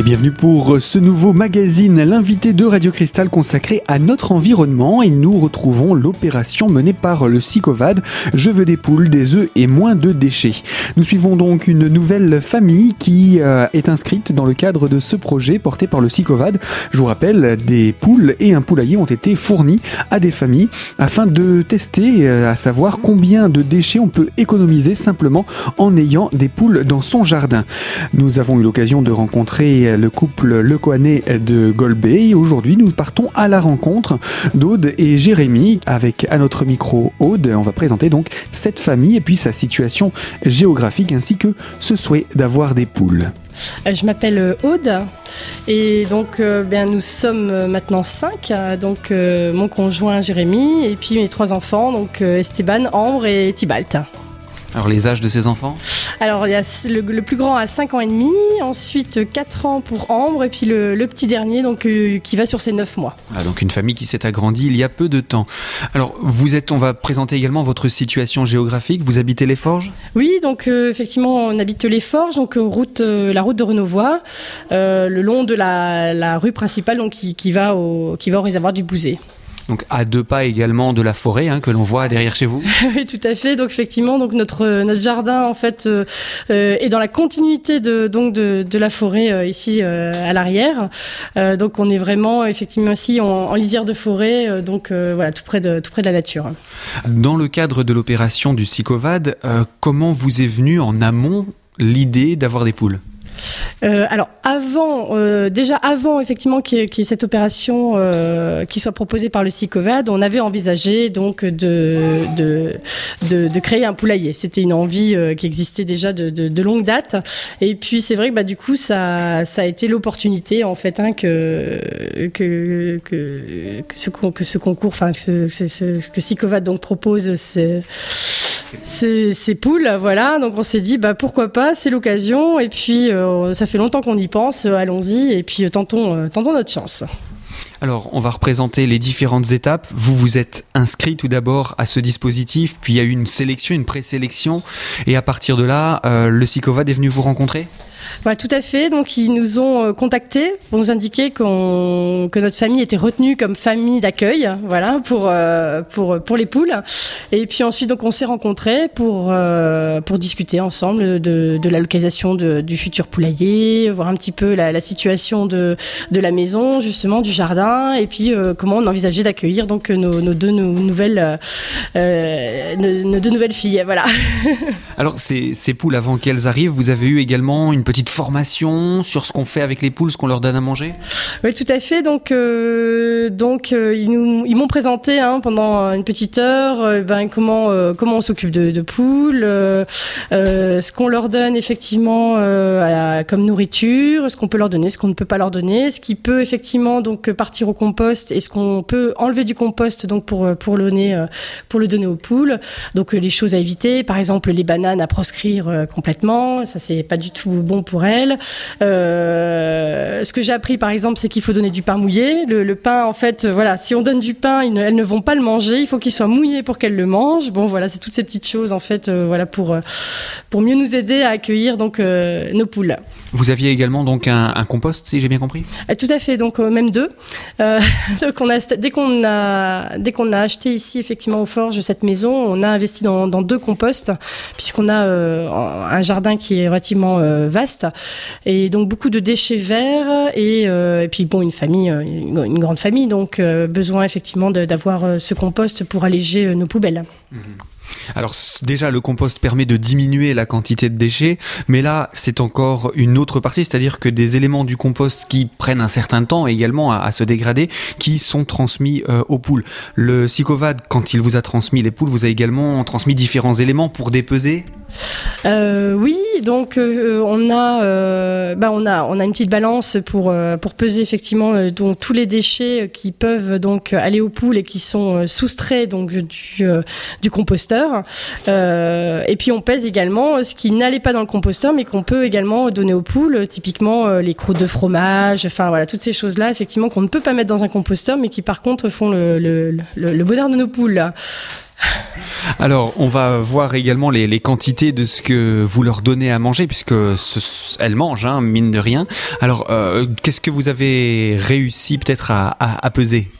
Et bienvenue pour ce nouveau magazine, l'invité de Radio Cristal consacré à notre environnement et nous retrouvons l'opération menée par le SICOVAD, Je veux des poules, des œufs et moins de déchets. Nous suivons donc une nouvelle famille qui euh, est inscrite dans le cadre de ce projet porté par le SICOVAD. Je vous rappelle, des poules et un poulailler ont été fournis à des familles afin de tester euh, à savoir combien de déchets on peut économiser simplement en ayant des poules dans son jardin. Nous avons eu l'occasion de rencontrer le couple Le de Golbey. Aujourd'hui, nous partons à la rencontre d'Aude et Jérémy avec à notre micro Aude. On va présenter donc cette famille et puis sa situation géographique ainsi que ce souhait d'avoir des poules. Euh, je m'appelle euh, Aude et donc euh, bien, nous sommes maintenant cinq. Donc mon conjoint Jérémy et puis mes trois enfants, donc Esteban, Ambre et Tibalt. Alors les âges de ces enfants Alors il y a le, plus grand à 5 ans et demi, ensuite 4 ans pour Ambre et puis le, petit dernier donc euh, qui va sur ses 9 mois. Ah, donc une famille qui s'est agrandie il y a peu de temps. Alors vous êtes, on va présenter également votre situation géographique. Vous habitez les Forges? Oui, donc euh, effectivement on habite les Forges, donc euh, la route de Renauvois, le long de la, rue principale donc qui, va au, qui va au réservoir du Bouzet donc à deux pas également de la forêt hein, que l'on voit derrière chez vous. oui, tout à fait. Donc effectivement, donc notre notre jardin en fait euh, euh, est dans la continuité de donc de, de la forêt euh, ici à l'arrière. donc on est vraiment effectivement ici en, lisière de forêt, donc voilà tout près de tout près de la nature. Dans le cadre de l'opération du Sicovad, comment vous est venu en amont l'idée d'avoir des poules? Euh, alors avant, euh, déjà avant effectivement qu'il y, ait cette opération euh, qui soit proposée par le SICOVAD, on avait envisagé donc de créer un poulailler. C'était une envie qui existait déjà de, longue date. Et puis c'est vrai que bah, du coup ça, a été l'opportunité en fait hein, que, ce, ce concours, enfin que, ce, ce, que SICOVAD donc propose. C'est ces, poules, voilà. Donc on s'est dit, bah pourquoi pas, c'est l'occasion. Et puis euh, ça fait longtemps qu'on y pense, euh, allons-y. Et puis euh, tentons, tentons notre chance. Alors, on va représenter les différentes étapes. Vous vous êtes inscrit tout d'abord à ce dispositif, puis il y a eu une sélection, une présélection, et à partir de là, le SICOVAD est venu vous rencontrer? Voilà, tout à fait. Donc, ils nous ont euh, contactés pour nous indiquer qu'on, que notre famille était retenue comme famille d'accueil, voilà, pour, euh, pour, pour les poules. Et puis ensuite, donc, on s'est rencontrés pour, euh, pour discuter ensemble de, de la localisation de, du futur poulailler, voir un petit peu la, situation de, de la maison, justement, du jardin, et puis comment on envisageait d'accueillir nos deux nouvelles, nos, deux nouvelles filles, voilà. Alors, ces, ces poules, avant qu'elles arrivent, vous avez eu également une petite formation sur ce qu'on fait avec les poules, ce qu'on leur donne à manger? Oui, tout à fait. Donc, euh, donc euh, ils m'ont présenté hein, pendant une petite heure euh, ben, comment, comment on s'occupe de, poules, ce qu'on leur donne effectivement comme nourriture, ce qu'on peut leur donner, ce qu'on ne peut pas leur donner, ce qui peut effectivement donc partir au compost et ce qu'on peut enlever du compost donc pour, pour, le, donner, pour le donner aux poules. Donc les choses à éviter, par exemple les bananes à proscrire complètement, ça c'est pas du tout bon pour elles. Euh, ce que j'ai appris par exemple, c'est qu'il faut donner du pain mouillé. Le, pain, en fait, euh, voilà, si on donne du pain, elles ne vont pas le manger. Il faut qu'il soit mouillé pour qu'elles le mangent. Bon, voilà, c'est toutes ces petites choses en fait, euh, voilà, pour pour mieux nous aider à accueillir donc nos poules. Vous aviez également donc un, compost, si j'ai bien compris? Tout à fait, donc même deux. donc on a, dès qu'on a dès qu'on a acheté ici effectivement au Forge cette maison, on a investi dans, dans deux composts puisqu'on a un jardin qui est relativement vaste et donc beaucoup de déchets verts et, euh, et puis bon une famille, euh, une, grande famille, donc euh, besoin effectivement d'avoir ce compost pour alléger nos poubelles. Mmh. Alors déjà, le compost permet de diminuer la quantité de déchets, mais là, c'est encore une autre partie, c'est-à-dire que des éléments du compost qui prennent un certain temps également à, se dégrader, qui sont transmis aux poules. Le Sicovad, quand il vous a transmis les poules, vous a également transmis différents éléments pour dépeser euh, oui, donc euh, on a, euh, bah, on a, on a une petite balance pour pour peser effectivement donc tous les déchets qui peuvent donc aller aux poules et qui sont soustraits donc du du composteur. et puis on pèse également ce qui n'allait pas dans le composteur, mais qu'on peut également donner aux poules, typiquement les croûtes de fromage, enfin voilà toutes ces choses là effectivement qu'on ne peut pas mettre dans un composteur, mais qui par contre font le le, bonheur de nos poules. Alors, on va voir également les, quantités de ce que vous leur donnez à manger, puisque elles mangent, hein, mine de rien. Alors, euh, qu'est-ce que vous avez réussi peut-être à peser? euh,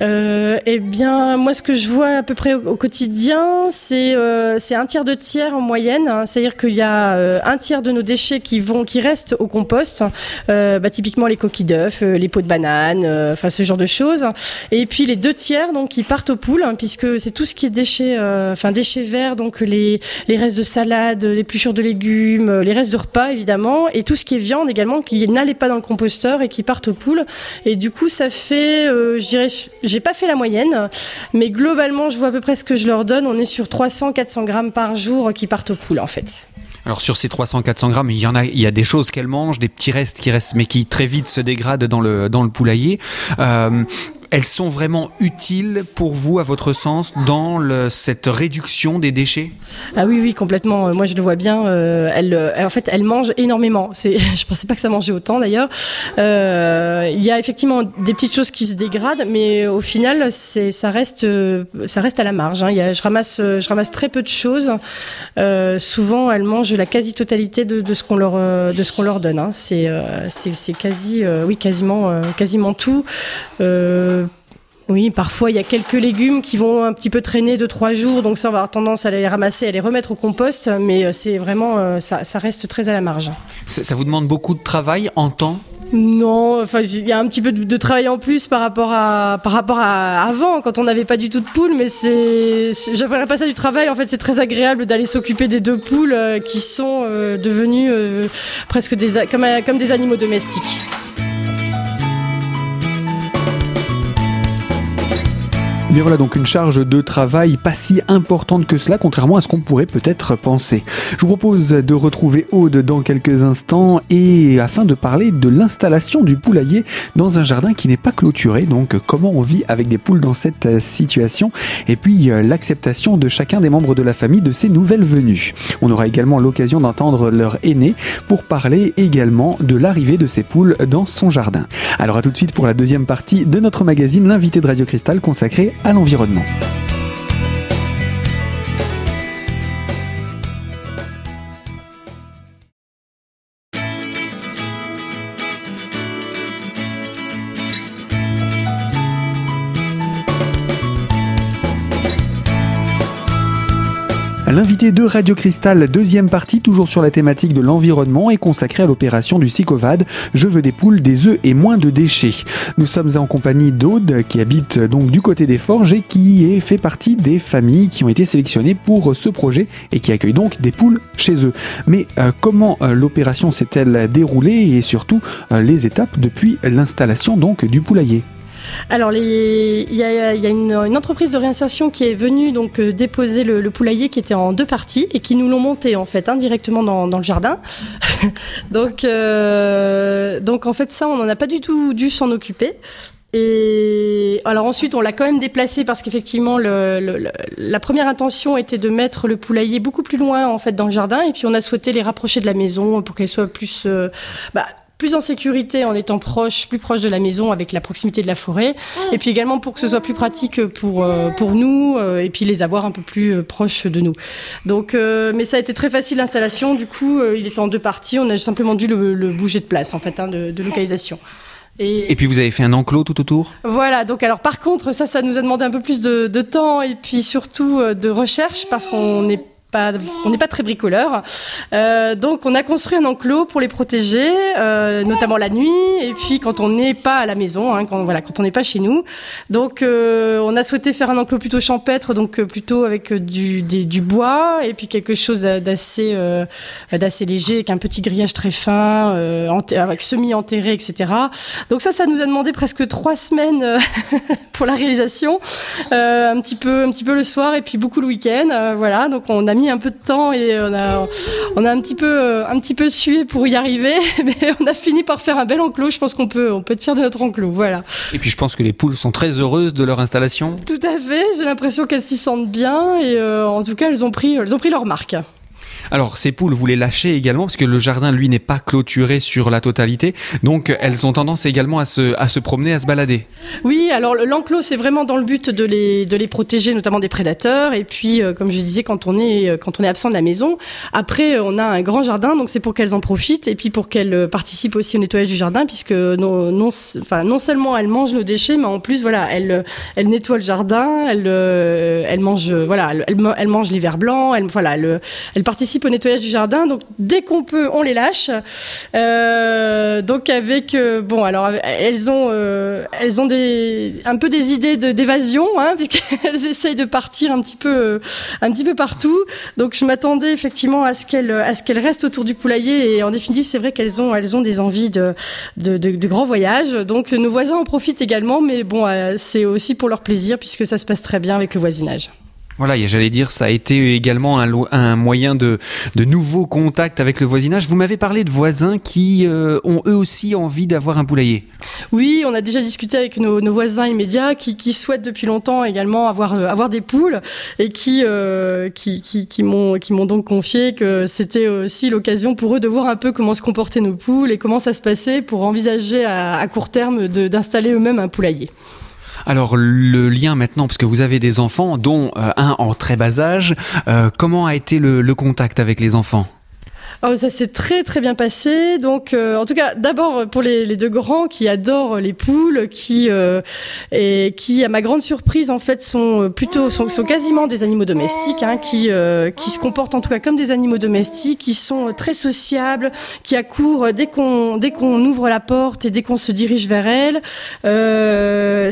eh bien, moi, ce que je vois à peu près au, quotidien, c'est euh, c'est un tiers de tiers en moyenne. Hein. C'est-à-dire qu'il y a euh, un tiers de nos déchets qui vont, qui restent au compost. Euh, bah, typiquement les coquilles d'œufs, euh, les pots de banane, enfin ce genre de choses. Et puis les deux tiers, donc, qui partent aux poules, hein, puisque c'est tout ce qui est déchets, enfin déchets verts, donc les les restes de salade, les pluchures de légumes, les restes de repas évidemment, et tout ce qui est viande également, qui n'allait pas dans le composteur et qui partent aux poules. Et du coup, ça fait, je dirais j'ai pas fait la moyenne, mais globalement, je vois à peu près ce que je leur donne. On est sur 300-400 grammes par jour qui partent aux poules, en fait. Alors sur ces 300-400 grammes, il y en a, des choses qu'elles mangent, des petits restes qui restent, mais qui très vite se dégradent dans le dans le poulailler. Euh, elles sont vraiment utiles pour vous, à votre sens, dans cette réduction des déchets? Ah oui, oui, complètement. Euh, moi, je le vois bien. Euh, euh, en fait, elle mange énormément. Je pensais pas que ça mangeait autant, d'ailleurs. Il y a effectivement des petites choses qui se dégradent, mais au final, ça reste, à la marge. Hein. Je ramasse, très peu de choses. souvent, elles mangent la quasi-totalité de, ce qu'on leur, donne. Hein. C'est quasi, oui, quasiment, quasiment tout. Oui, parfois il y a quelques légumes qui vont un petit peu traîner de trois jours, donc ça on va avoir tendance à les ramasser, à les remettre au compost, mais euh, c'est vraiment euh, ça, ça, reste très à la marge. Ça, vous demande beaucoup de travail en temps? Non, enfin il y a un petit peu de, travail en plus par rapport à par rapport à avant quand on n'avait pas du tout de poules, mais c'est j'appellerais pas ça du travail. En fait, c'est très agréable d'aller s'occuper des deux poules euh, qui sont devenues presque des comme comme des animaux domestiques. Voilà donc une charge de travail pas si importante que cela, contrairement à ce qu'on pourrait peut-être penser. Je vous propose de retrouver Aude dans quelques instants et afin de parler de l'installation du poulailler dans un jardin qui n'est pas clôturé, donc comment on vit avec des poules dans cette situation et puis euh, l'acceptation de chacun des membres de la famille de ces nouvelles venues. On aura également l'occasion d'entendre leur aîné pour parler également de l'arrivée de ces poules dans son jardin. Alors à tout de suite pour la deuxième partie de notre magazine, l'invité de Radio Cristal consacré à l'environnement. L'invité de Radio Cristal, deuxième partie, toujours sur la thématique de l'environnement, est consacrée à l'opération du SICOVAD Je veux des poules, des œufs et moins de déchets. Nous sommes en compagnie d'Aude, qui habite donc du côté des Forges et qui est fait partie des familles qui ont été sélectionnées pour ce projet et qui accueillent donc des poules chez eux. Mais euh, comment euh, l'opération s'est-elle déroulée et surtout euh, les étapes depuis l'installation donc du poulailler? Alors, il y a, une, entreprise de réinsertion qui est venue donc euh, déposer le, poulailler qui était en deux parties et qui nous l'ont monté en fait indirectement dans, le jardin. donc, euh, donc en fait ça, on n'en a pas du tout dû s'en occuper. Et alors ensuite, on l'a quand même déplacé parce qu'effectivement, la première intention était de mettre le poulailler beaucoup plus loin en fait dans le jardin, et puis on a souhaité les rapprocher de la maison pour qu'elle soit plus, euh, bah, plus en sécurité en étant proche, plus proche de la maison avec la proximité de la forêt, ah. et puis également pour que ce soit plus pratique pour euh, pour nous euh, et puis les avoir un peu plus euh, proches de nous. Donc, mais ça a été très facile l'installation. Du coup, il était en deux parties. On a simplement dû le, bouger de place en fait, hein, de, de, localisation. Et, et, puis vous avez fait un enclos tout autour? Voilà, donc alors par contre ça, ça nous a demandé un peu plus de, de temps et puis surtout de recherche parce qu'on est on n'est pas très bricoleur. Euh, donc on a construit un enclos pour les protéger, euh, notamment la nuit, et puis quand on n'est pas à la maison, hein, quand, voilà, quand on n'est pas chez nous. Donc euh, on a souhaité faire un enclos plutôt champêtre, donc plutôt avec du, bois, et puis quelque chose d'assez d'assez léger, avec un petit grillage très fin, avec semi-enterré, etc. Donc ça, ça nous a demandé presque trois semaines pour la réalisation, un petit peu, un petit peu le soir, et puis beaucoup le week-end. voilà, donc on a mis un peu de temps et on a, on a un petit peu, euh, un petit peu sué pour y arriver, mais on a fini par faire un bel enclos. Je pense qu'on peut, on peut être fier de notre enclos. Voilà. Et puis je pense que les poules sont très heureuses de leur installation. Tout à fait. J'ai l'impression qu'elles s'y sentent bien et euh, en tout cas elles ont pris, elles ont pris leur marque. Alors ces poules, vous les lâchez également parce que le jardin, lui, n'est pas clôturé sur la totalité, donc elles ont tendance également à se, à se promener, à se balader. Oui, alors l'enclos, c'est vraiment dans le but de les, de les protéger, notamment des prédateurs. Et puis, euh, comme je disais, quand on est, euh, quand on est absent de la maison, après, on a un grand jardin, donc c'est pour qu'elles en profitent et puis pour qu'elles euh, participent aussi au nettoyage du jardin, puisque non, enfin, non seulement elles mangent nos déchets, mais en plus, voilà, elles, elles nettoient le jardin, elles, elles mangent, voilà, elles, elles vers blancs, elles, voilà, elles participent au nettoyage du jardin. Donc, dès qu'on peut, on les lâche. Euh, donc, avec, bon, alors, elles ont, elles ont des, un peu des idées d'évasion, hein, puisqu'elles essayent de partir un petit peu, un petit peu partout. Donc, je m'attendais effectivement à ce qu'elles, à ce qu'elles restent autour du poulailler. Et en définitive, c'est vrai qu'elles ont, elles ont des envies de, de, de, grands voyages. Donc, nos voisins en profitent également, mais bon, euh, c'est aussi pour leur plaisir, puisque ça se passe très bien avec le voisinage. Voilà, j'allais dire, ça a été également un, moyen de, nouveaux contacts avec le voisinage. Vous m'avez parlé de voisins qui euh, ont eux aussi envie d'avoir un poulailler. Oui, on a déjà discuté avec nos, voisins immédiats qui, souhaitent depuis longtemps également avoir, euh, des poules et qui, euh, qui, m'ont donc confié que c'était aussi l'occasion pour eux de voir un peu comment se comportaient nos poules et comment ça se passait pour envisager à court terme d'installer eux-mêmes un poulailler. Alors le lien maintenant, parce que vous avez des enfants, dont euh, un en très bas âge, euh, comment a été le contact avec les enfants? Oh, ça s'est très très bien passé. Donc, euh, en tout cas, d'abord pour les, les, deux grands qui adorent les poules, qui euh, et qui, à ma grande surprise, en fait, sont plutôt sont, sont quasiment des animaux domestiques, hein, qui euh, qui se comportent en tout cas comme des animaux domestiques, qui sont très sociables, qui accourent dès qu'on dès qu'on ouvre la porte et dès qu'on se dirige vers elles.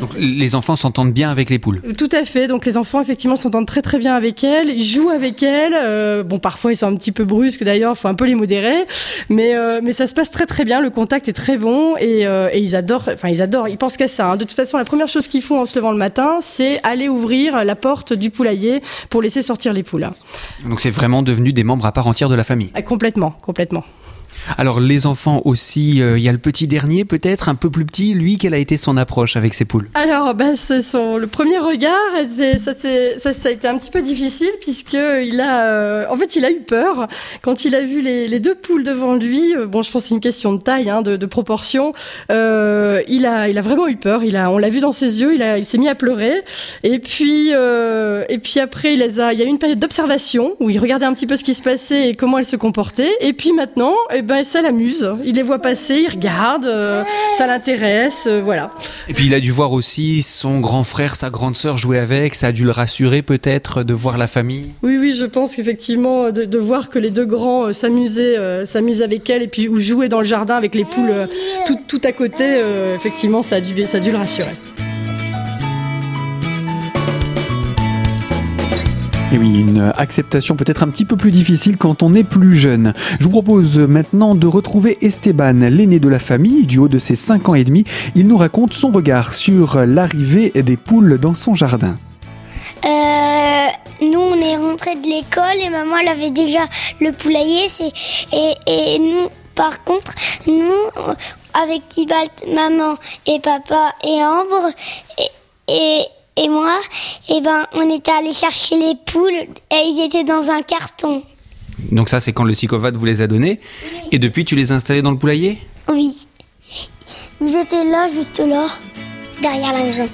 Donc, les enfants s'entendent bien avec les poules. Tout à fait. Donc les enfants effectivement s'entendent très très bien avec elles, ils jouent avec elles. bon, parfois ils sont un petit peu brusques d'ailleurs, faut un peu les modérer, mais euh, mais ça se passe très très bien. Le contact est très bon et, euh, et ils adorent. Enfin, ils adorent. Ils pensent qu'à ça. Hein. De toute façon, la première chose qu'ils font en se levant le matin, c'est aller ouvrir la porte du poulailler pour laisser sortir les poules. Donc c'est vraiment devenu des membres à part entière de la famille. Ah, complètement, complètement. Alors les enfants aussi, euh, il y a le petit dernier peut-être, un peu plus petit, lui, quelle a été son approche avec ses poules? Alors bah, son, le premier regard, ça, ça, ça, a été un petit peu difficile puisque il a, euh, en fait il a eu peur quand il a vu les, deux poules devant lui. Euh, bon je pense que c'est une question de taille, hein, de, proportion. Il, a, il a vraiment eu peur, il a, on l'a vu dans ses yeux, il, il s'est mis à pleurer. Et puis, et puis après il, les a, il y a eu une période d'observation où il regardait un petit peu ce qui se passait et comment elle se comportait. Et puis maintenant, eh ben, ça l'amuse. Il les voit passer, il regarde, euh, ça l'intéresse, euh, voilà. Et puis il a dû voir aussi son grand frère, sa grande sœur jouer avec. Ça a dû le rassurer peut-être de voir la famille. Oui, oui, je pense qu'effectivement de, voir que les deux grands euh, s'amusaient, s'amusaient avec elle et puis ou jouaient dans le jardin avec les poules tout, tout à côté, effectivement, ça a dû, ça a dû le rassurer. Et oui, une acceptation peut-être un petit peu plus difficile quand on est plus jeune. Je vous propose maintenant de retrouver Esteban, l'aîné de la famille, du haut de ses 5 ans et demi. Il nous raconte son regard sur l'arrivée des poules dans son jardin. Euh, nous, on est rentré de l'école et maman, elle avait déjà le poulailler. Et, nous, par contre, nous, avec Tibalt, maman et papa et Ambre, et et moi, eh ben, on était allé chercher les poules et ils étaient dans un carton. Donc ça, c'est quand le psychopathe vous les a donnés. Et depuis, tu les as installés dans le poulailler? Oui. Ils étaient là, juste là, derrière la maison.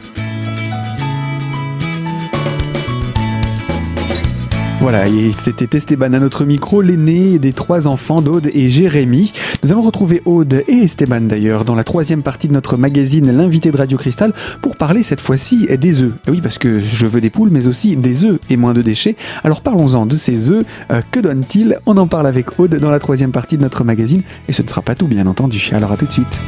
Voilà, et c'était Esteban à notre micro, l'aîné des trois enfants d'Aude et Jérémy. Nous allons retrouver Aude et Esteban d'ailleurs dans la troisième partie de notre magazine L'invité de Radio Cristal pour parler cette fois-ci des œufs. Oui, parce que je veux des poules, mais aussi des œufs et moins de déchets. Alors parlons-en de ces œufs. Euh, que donnent-ils? On en parle avec Aude dans la troisième partie de notre magazine. Et ce ne sera pas tout, bien entendu. Alors à tout de suite.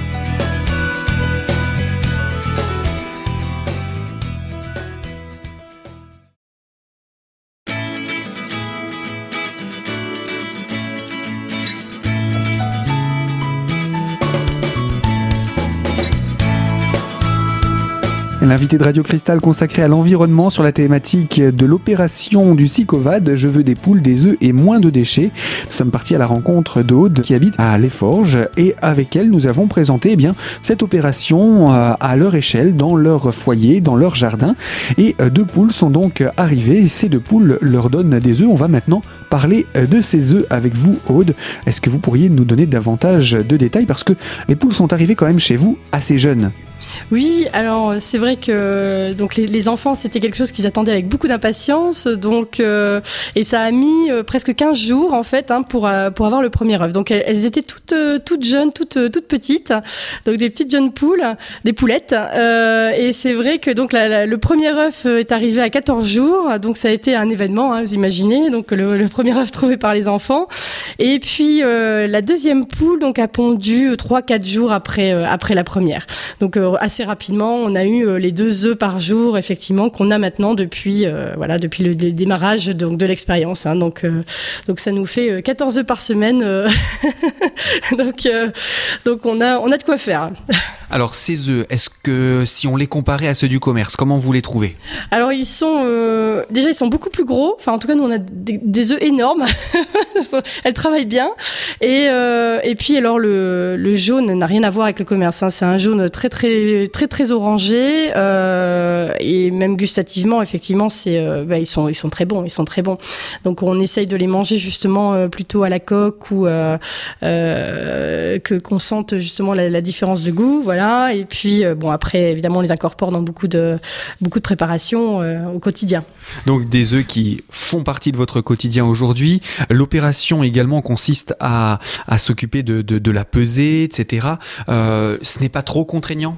L'invité de Radio Cristal consacré à l'environnement sur la thématique de l'opération du SICOVAD, Je veux des poules, des œufs et moins de déchets. Nous sommes partis à la rencontre d'Aude qui habite à Les Forges et avec elle nous avons présenté eh cette opération euh, à leur échelle, dans leur foyer, dans leur jardin. Et euh, deux poules sont donc arrivées. Ces deux poules leur donnent des œufs. On va maintenant parler de ces œufs avec vous, Aude. Est-ce que vous pourriez nous donner davantage de détails? Parce que les poules sont arrivées quand même chez vous assez jeunes oui, alors c'est vrai que donc les, enfants c'était quelque chose qu'ils attendaient avec beaucoup d'impatience, donc euh, et ça a mis euh, presque 15 jours en fait hein, pour euh, pour avoir le premier œuf. Donc elles, étaient toutes toutes jeunes, toutes toutes petites, donc des petites jeunes poules, des poulettes. et c'est vrai que donc le premier œuf est arrivé à 14 jours, donc ça a été un événement, hein, vous imaginez. Donc le, œuf trouvé par les enfants. Et puis la deuxième poule donc a pondu 3-4 jours après après la première. Donc assez rapidement, on a eu euh, les deux œufs par jour, effectivement, qu'on a maintenant depuis, euh, voilà, depuis le, démarrage donc, de l'expérience. Hein. donc, euh, donc ça nous fait 14 œufs par semaine. donc, donc on a, on a de quoi faire. Alors ces œufs, est-ce que si on les comparait à ceux du commerce, comment vous les trouvez? Alors ils sont déjà ils sont beaucoup plus gros. Enfin en tout cas nous on a des, œufs énormes. Elles travaillent bien. Et, et puis alors le, le jaune n'a rien à voir avec le commerce. Hein. C'est un jaune très très très très orangé euh, et même gustativement effectivement c'est euh, bah, ils sont ils sont très bons ils sont très bons donc on essaye de les manger justement euh, plutôt à la coque ou que qu'on sente justement la, différence de goût voilà et puis bon après évidemment on les incorpore dans beaucoup de beaucoup de préparations au quotidien. Donc des œufs qui font partie de votre quotidien aujourd'hui. L'opération également consiste à, à s'occuper de, de, la pesée etc ce n'est pas trop contraignant?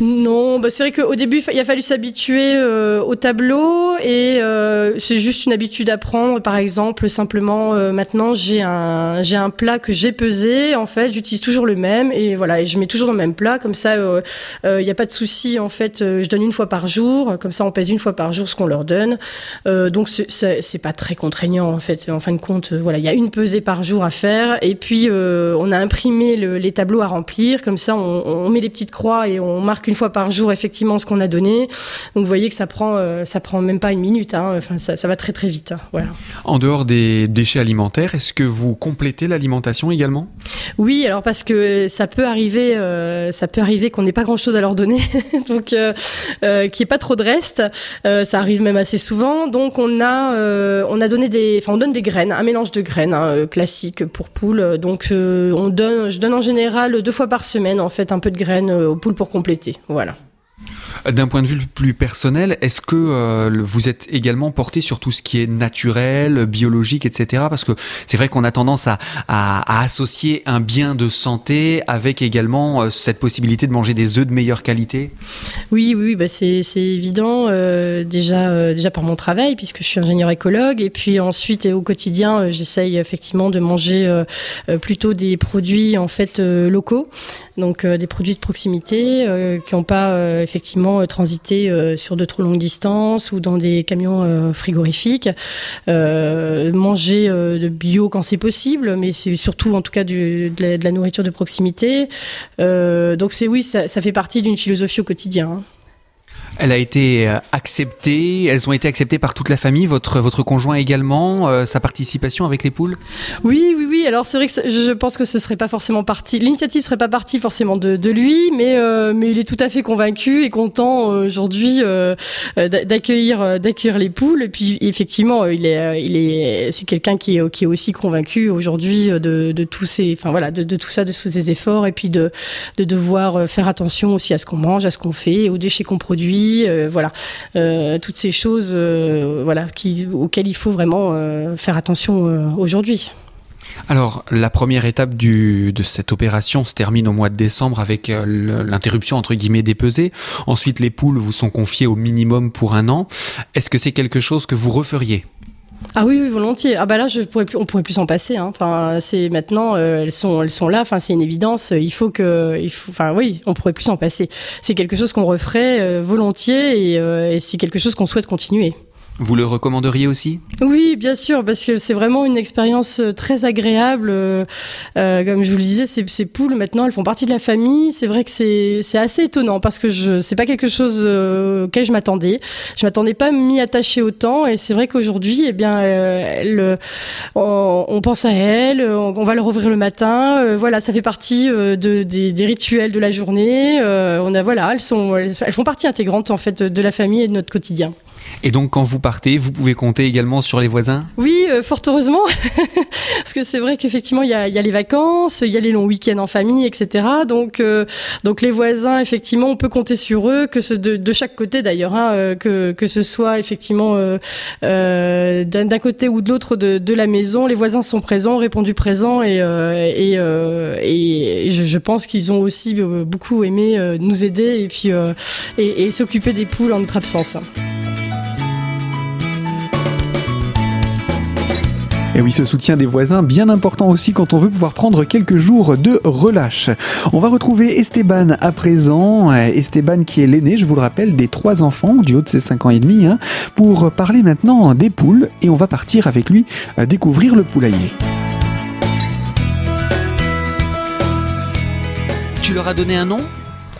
Non, bah c'est vrai qu'au début, il a fallu s'habituer euh, au tableau et euh, c'est juste une habitude à prendre. Par exemple, simplement, euh, maintenant, j'ai un, j'ai un plat que j'ai pesé. En fait, j'utilise toujours le même et voilà, et je mets toujours dans le même plat. Comme ça, il n'y a pas de souci. En fait, je donne une fois par jour. Comme ça, on pèse une fois par jour ce qu'on leur donne. donc, c'est pas très contraignant en fait. En fin de compte, voilà, il y a une pesée par jour à faire et puis on a imprimé les tableaux à remplir. Comme ça, on, on met les petites croix et on marque une fois par jour effectivement ce qu'on a donné. Donc vous voyez que ça prend, euh, ça prend même pas une minute. Hein. Enfin, ça, ça, va très très vite. Hein. Voilà. En dehors des déchets alimentaires, est-ce que vous complétez l'alimentation également? Oui, alors parce que ça peut arriver, euh, ça peut arriver qu'on n'ait pas grand-chose à leur donner, donc euh, euh qu'il n'y ait pas trop de reste. ça arrive même assez souvent. Donc on a, on a donné des, enfin on donne des graines, un mélange de graines hein, classique pour poules. Donc on donne, je donne en général deux fois par semaine en fait un peu de graines aux poules pour compléter. Voilà. D'un point de vue plus personnel, est-ce que euh, vous êtes également porté sur tout ce qui est naturel, biologique, etc. Parce que c'est vrai qu'on a tendance à, associer un bien de santé avec également euh, cette possibilité de manger des œufs de meilleure qualité? Oui, oui, bah c'est évident euh, déjà déjà par mon travail puisque je suis ingénieur écologue et puis ensuite au quotidien j'essaye effectivement de manger plutôt des produits en fait locaux, donc des produits de proximité qui n'ont pas effectivement euh, transiter euh, sur de trop longues distances ou dans des camions euh, frigorifiques, manger de bio quand c'est possible, mais c'est surtout en tout cas de, la, nourriture de proximité. donc c'est oui, ça, fait partie d'une philosophie au quotidien. Hein. Elle a été euh, acceptée, elles ont été acceptées par toute la famille, votre, votre conjoint également, euh, sa participation avec les poules? Oui, oui, oui. Alors c'est vrai que je pense que ce serait pas forcément parti, l'initiative serait pas partie forcément de, de lui, mais, euh, mais il est tout à fait convaincu et content aujourd'hui d'accueillir, d'accueillir les poules. Et puis effectivement, il est, il est, c'est quelqu'un qui est, qui est aussi convaincu aujourd'hui de, de tous enfin voilà, de, de tout ça, de tous ces efforts et puis de, de devoir faire attention aussi à ce qu'on mange, à ce qu'on fait, aux déchets qu'on produit euh, voilà, euh, toutes ces choses, euh, voilà, auxquelles il faut vraiment faire attention aujourd'hui. Alors, la première étape de cette opération se termine au mois de décembre avec l'interruption entre guillemets des pesées. Ensuite, les poules vous sont confiées au minimum pour un an. Est-ce que c'est quelque chose que vous referiez? Ah oui, volontiers. Ah bah là, je pourrais plus, on pourrait plus s'en passer. Hein. Enfin, c'est maintenant, euh, elles sont, elles sont là. Enfin, c'est une évidence. Il faut que, il faut, enfin oui, on pourrait plus s'en passer. C'est quelque chose qu'on referait euh, volontiers et, euh, et c'est quelque chose qu'on souhaite continuer. Vous le recommanderiez aussi? Oui, bien sûr, parce que c'est vraiment une expérience euh, très agréable. Euh, euh, comme je vous le disais, ces, poules, maintenant, elles font partie de la famille. C'est vrai que c'est assez étonnant parce que je c'est pas quelque chose auquel je m'attendais. Je m'attendais pas à m'y attacher autant. Et c'est vrai qu'aujourd'hui, eh bien, elle, on, pense à elles, on, va leur ouvrir le matin. voilà, ça fait partie de, des, rituels de la journée. voilà, elles, sont, elles font partie intégrante, en fait, de la famille et de notre quotidien. Et donc quand vous partez, vous pouvez compter également sur les voisins? Oui, euh, fort heureusement, parce que c'est vrai qu'effectivement il y a, les vacances, il y a les longs week-ends en famille, etc. Donc, euh, donc les voisins, effectivement, on peut compter sur eux, que ce, de, chaque côté d'ailleurs, hein, euh, que, que ce soit effectivement d'un côté ou de l'autre de, la maison, les voisins sont présents, répondu présents, et, je, pense qu'ils ont aussi beaucoup aimé nous aider et puis et s'occuper des poules en notre absence. Et oui, ce soutien des voisins, bien important aussi quand on veut pouvoir prendre quelques jours de relâche. On va retrouver Esteban à présent. Esteban qui est l'aîné, je vous le rappelle, des trois enfants, du haut de ses 5 ans et demi, hein, pour parler maintenant des poules. Et on va partir avec lui euh, découvrir le poulailler. Tu leur as donné un nom?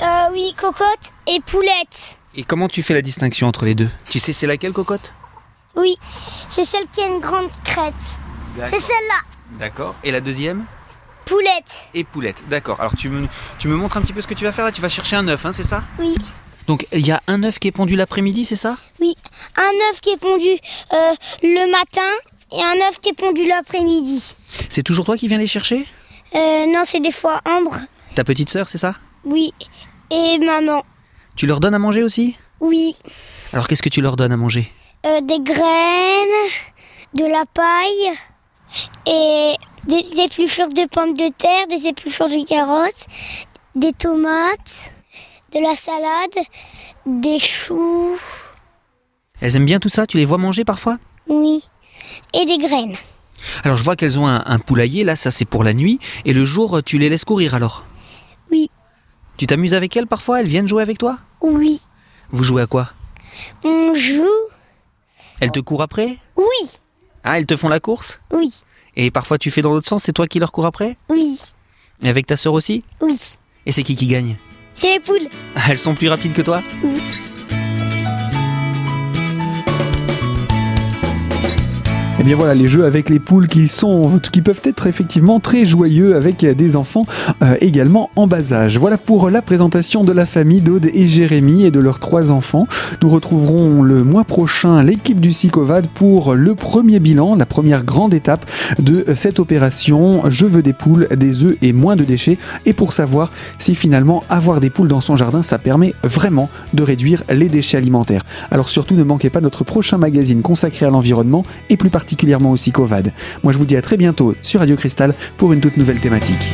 Euh, Oui, cocotte et poulette. Et comment tu fais la distinction entre les deux? Tu sais c'est laquelle cocotte? Oui, c'est celle qui a une grande crête. C'est celle-là. D'accord. Et la deuxième Poulette. Et poulette, d'accord. Alors tu me, tu me montres un petit peu ce que tu vas faire là Tu vas chercher un œuf, hein, c'est ça? Oui. Donc il y a un œuf qui est pondu l'après-midi, c'est ça? Oui. Un œuf qui est pondu euh, le matin et un œuf qui est pondu l'après-midi. C'est toujours toi qui viens les chercher? Euh, Non, c'est des fois Ambre. Ta petite sœur, c'est ça? Oui. Et maman. Tu leur donnes à manger aussi? Oui. Alors qu'est-ce que tu leur donnes à manger? Euh, Des graines, de la paille et des épluchures de pommes de terre, des épluchures de carottes, des tomates, de la salade, des choux. Elles aiment bien tout ça Tu les vois manger parfois? Oui. Et des graines. Alors je vois qu'elles ont un, poulailler, là ça c'est pour la nuit, et le jour tu les laisses courir alors? Oui. Tu t'amuses avec elles parfois? Elles viennent jouer avec toi? Oui. Vous jouez à quoi? On joue. Elles te courent après? Oui. Ah, elles te font la course? Oui. Et parfois tu fais dans l'autre sens, c'est toi qui leur cours après? Oui. Et avec ta sœur aussi? Oui. Et c'est qui qui gagne? C'est les poules. Elles sont plus rapides que toi? Oui. Et eh bien voilà, les jeux avec les poules qui sont, qui peuvent être effectivement très joyeux avec des enfants euh, également en bas âge. Voilà pour la présentation de la famille d'Aude et Jérémy et de leurs trois enfants. Nous retrouverons le mois prochain l'équipe du SICOVAD pour le premier bilan, la première grande étape de cette opération. Je veux des poules, des œufs et moins de déchets. Et pour savoir si finalement avoir des poules dans son jardin, ça permet vraiment de réduire les déchets alimentaires. Alors surtout ne manquez pas notre prochain magazine consacré à l'environnement et plus particulièrement particulièrement aussi Covad. Moi je vous dis à très bientôt sur Radio Cristal pour une toute nouvelle thématique.